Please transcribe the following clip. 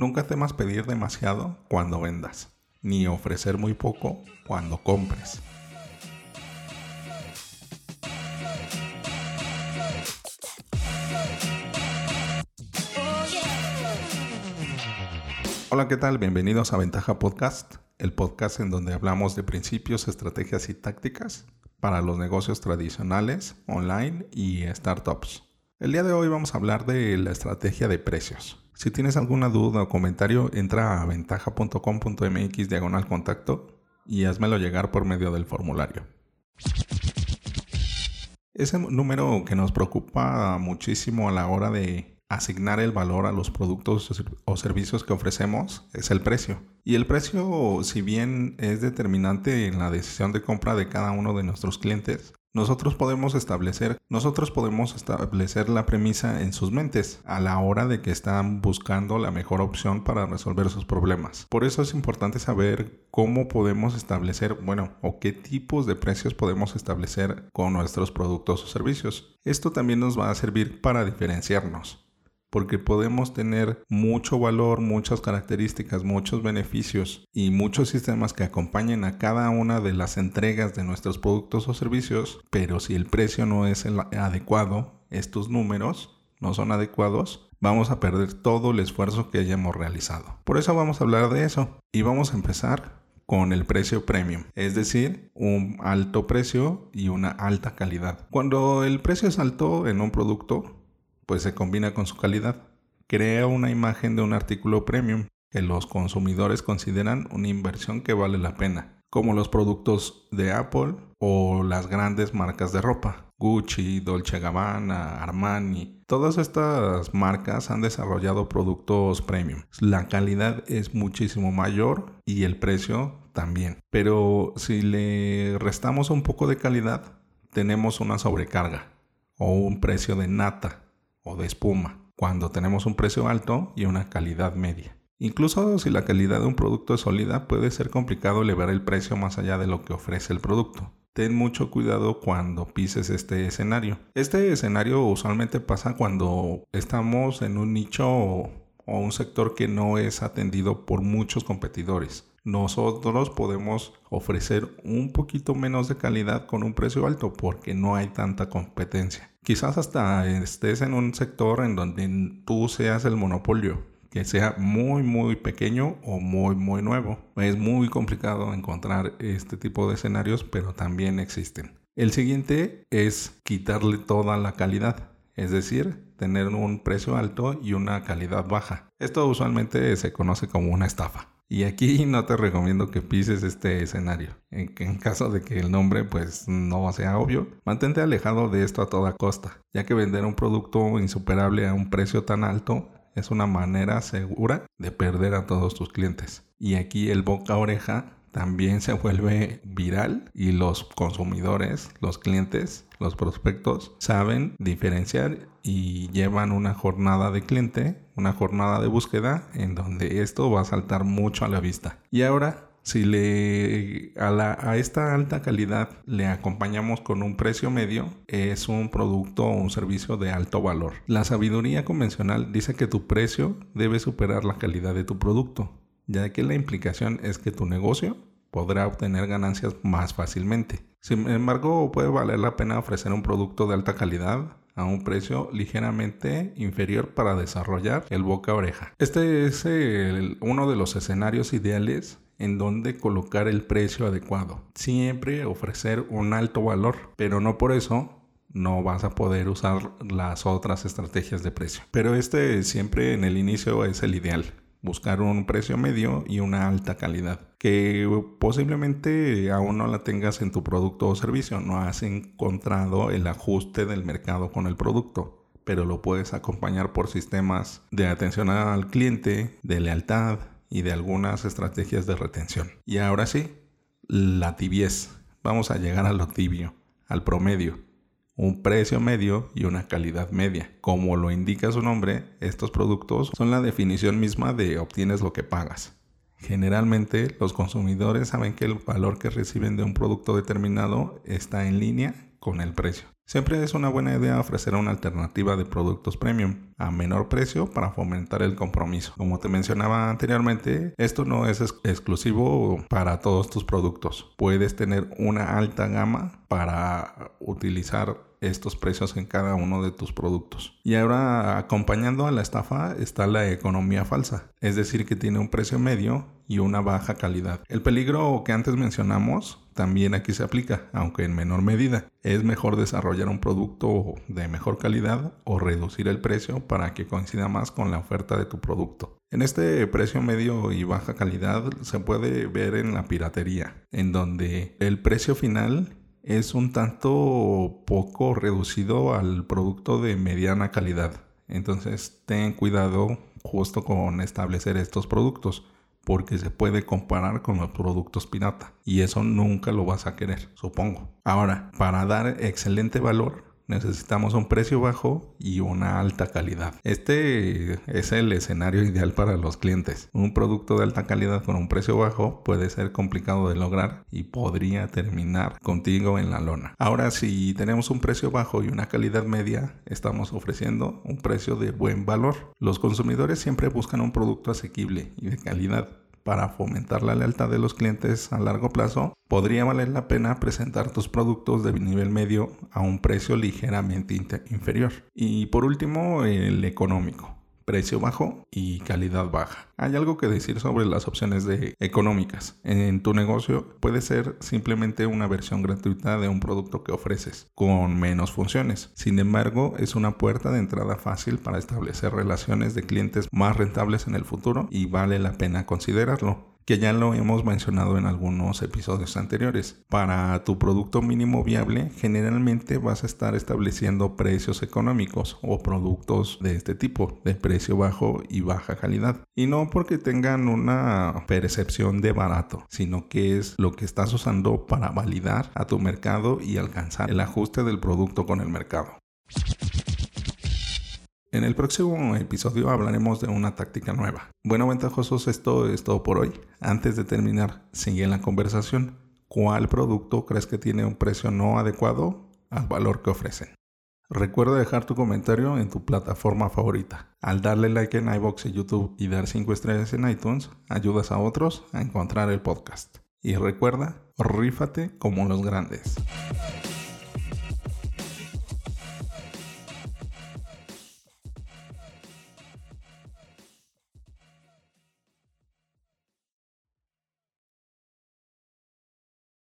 Nunca temas pedir demasiado cuando vendas, ni ofrecer muy poco cuando compres. Hola, ¿qué tal? Bienvenidos a Ventaja Podcast, el podcast en donde hablamos de principios, estrategias y tácticas para los negocios tradicionales, online y startups. El día de hoy vamos a hablar de la estrategia de precios. Si tienes alguna duda o comentario, entra a ventaja.com.mx diagonal contacto y házmelo llegar por medio del formulario. Ese número que nos preocupa muchísimo a la hora de asignar el valor a los productos o servicios que ofrecemos es el precio. Y el precio, si bien es determinante en la decisión de compra de cada uno de nuestros clientes, nosotros podemos establecer, nosotros podemos establecer la premisa en sus mentes a la hora de que están buscando la mejor opción para resolver sus problemas. Por eso es importante saber cómo podemos establecer, bueno, o qué tipos de precios podemos establecer con nuestros productos o servicios. Esto también nos va a servir para diferenciarnos porque podemos tener mucho valor, muchas características, muchos beneficios y muchos sistemas que acompañen a cada una de las entregas de nuestros productos o servicios, pero si el precio no es el adecuado, estos números no son adecuados, vamos a perder todo el esfuerzo que hayamos realizado. Por eso vamos a hablar de eso y vamos a empezar con el precio premium, es decir, un alto precio y una alta calidad. Cuando el precio es alto en un producto, pues se combina con su calidad. Crea una imagen de un artículo premium que los consumidores consideran una inversión que vale la pena, como los productos de Apple o las grandes marcas de ropa. Gucci, Dolce Gabbana, Armani, todas estas marcas han desarrollado productos premium. La calidad es muchísimo mayor y el precio también. Pero si le restamos un poco de calidad, tenemos una sobrecarga o un precio de nata de espuma, cuando tenemos un precio alto y una calidad media. Incluso si la calidad de un producto es sólida, puede ser complicado elevar el precio más allá de lo que ofrece el producto. Ten mucho cuidado cuando pises este escenario. Este escenario usualmente pasa cuando estamos en un nicho o un sector que no es atendido por muchos competidores nosotros podemos ofrecer un poquito menos de calidad con un precio alto porque no hay tanta competencia. Quizás hasta estés en un sector en donde tú seas el monopolio, que sea muy muy pequeño o muy muy nuevo. Es muy complicado encontrar este tipo de escenarios, pero también existen. El siguiente es quitarle toda la calidad, es decir, tener un precio alto y una calidad baja. Esto usualmente se conoce como una estafa. Y aquí no te recomiendo que pises este escenario. En, caso de que el nombre pues no sea obvio, mantente alejado de esto a toda costa, ya que vender un producto insuperable a un precio tan alto es una manera segura de perder a todos tus clientes. Y aquí el boca oreja también se vuelve viral y los consumidores, los clientes, los prospectos saben diferenciar y llevan una jornada de cliente, una jornada de búsqueda en donde esto va a saltar mucho a la vista. Y ahora si le a, a, esta alta calidad le acompañamos con un precio medio, es un producto o un servicio de alto valor. La sabiduría convencional dice que tu precio debe superar la calidad de tu producto ya que la implicación es que tu negocio podrá obtener ganancias más fácilmente. Sin embargo, puede valer la pena ofrecer un producto de alta calidad a un precio ligeramente inferior para desarrollar el boca oreja. Este es uno de los escenarios ideales en donde colocar el precio adecuado. Siempre ofrecer un alto valor, pero no por eso no vas a poder usar las otras estrategias de precio. Pero este siempre en el inicio es el ideal buscar un precio medio y una alta calidad que posiblemente aún no la tengas en tu producto o servicio, no has encontrado el ajuste del mercado con el producto, pero lo puedes acompañar por sistemas de atención al cliente, de lealtad y de algunas estrategias de retención. Y ahora sí, la tibiez. Vamos a llegar a lo tibio, al promedio un precio medio y una calidad media. Como lo indica su nombre, estos productos son la definición misma de obtienes lo que pagas. Generalmente los consumidores saben que el valor que reciben de un producto determinado está en línea con el precio. Siempre es una buena idea ofrecer una alternativa de productos premium a menor precio para fomentar el compromiso. Como te mencionaba anteriormente, esto no es exclusivo para todos tus productos. Puedes tener una alta gama para utilizar estos precios en cada uno de tus productos. Y ahora acompañando a la estafa está la economía falsa, es decir, que tiene un precio medio y una baja calidad. El peligro que antes mencionamos también aquí se aplica, aunque en menor medida. Es mejor desarrollar un producto de mejor calidad o reducir el precio para que coincida más con la oferta de tu producto. En este precio medio y baja calidad se puede ver en la piratería, en donde el precio final es un tanto poco reducido al producto de mediana calidad. Entonces ten cuidado justo con establecer estos productos porque se puede comparar con los productos pirata y eso nunca lo vas a querer, supongo. Ahora, para dar excelente valor, necesitamos un precio bajo y una alta calidad. Este es el escenario ideal para los clientes. Un producto de alta calidad con un precio bajo puede ser complicado de lograr y podría terminar contigo en la lona. Ahora, si tenemos un precio bajo y una calidad media, estamos ofreciendo un precio de buen valor. Los consumidores siempre buscan un producto asequible y de calidad para fomentar la lealtad de los clientes a largo plazo, podría valer la pena presentar tus productos de nivel medio a un precio ligeramente inferior. Y por último, el económico precio bajo y calidad baja. Hay algo que decir sobre las opciones de económicas. En tu negocio puede ser simplemente una versión gratuita de un producto que ofreces con menos funciones. Sin embargo, es una puerta de entrada fácil para establecer relaciones de clientes más rentables en el futuro y vale la pena considerarlo que ya lo hemos mencionado en algunos episodios anteriores. Para tu producto mínimo viable, generalmente vas a estar estableciendo precios económicos o productos de este tipo, de precio bajo y baja calidad. Y no porque tengan una percepción de barato, sino que es lo que estás usando para validar a tu mercado y alcanzar el ajuste del producto con el mercado. En el próximo episodio hablaremos de una táctica nueva. Bueno, ventajosos, esto es todo por hoy. Antes de terminar, sigue la conversación. ¿Cuál producto crees que tiene un precio no adecuado al valor que ofrecen? Recuerda dejar tu comentario en tu plataforma favorita. Al darle like en iBox y YouTube y dar 5 estrellas en iTunes, ayudas a otros a encontrar el podcast. Y recuerda, rífate como los grandes.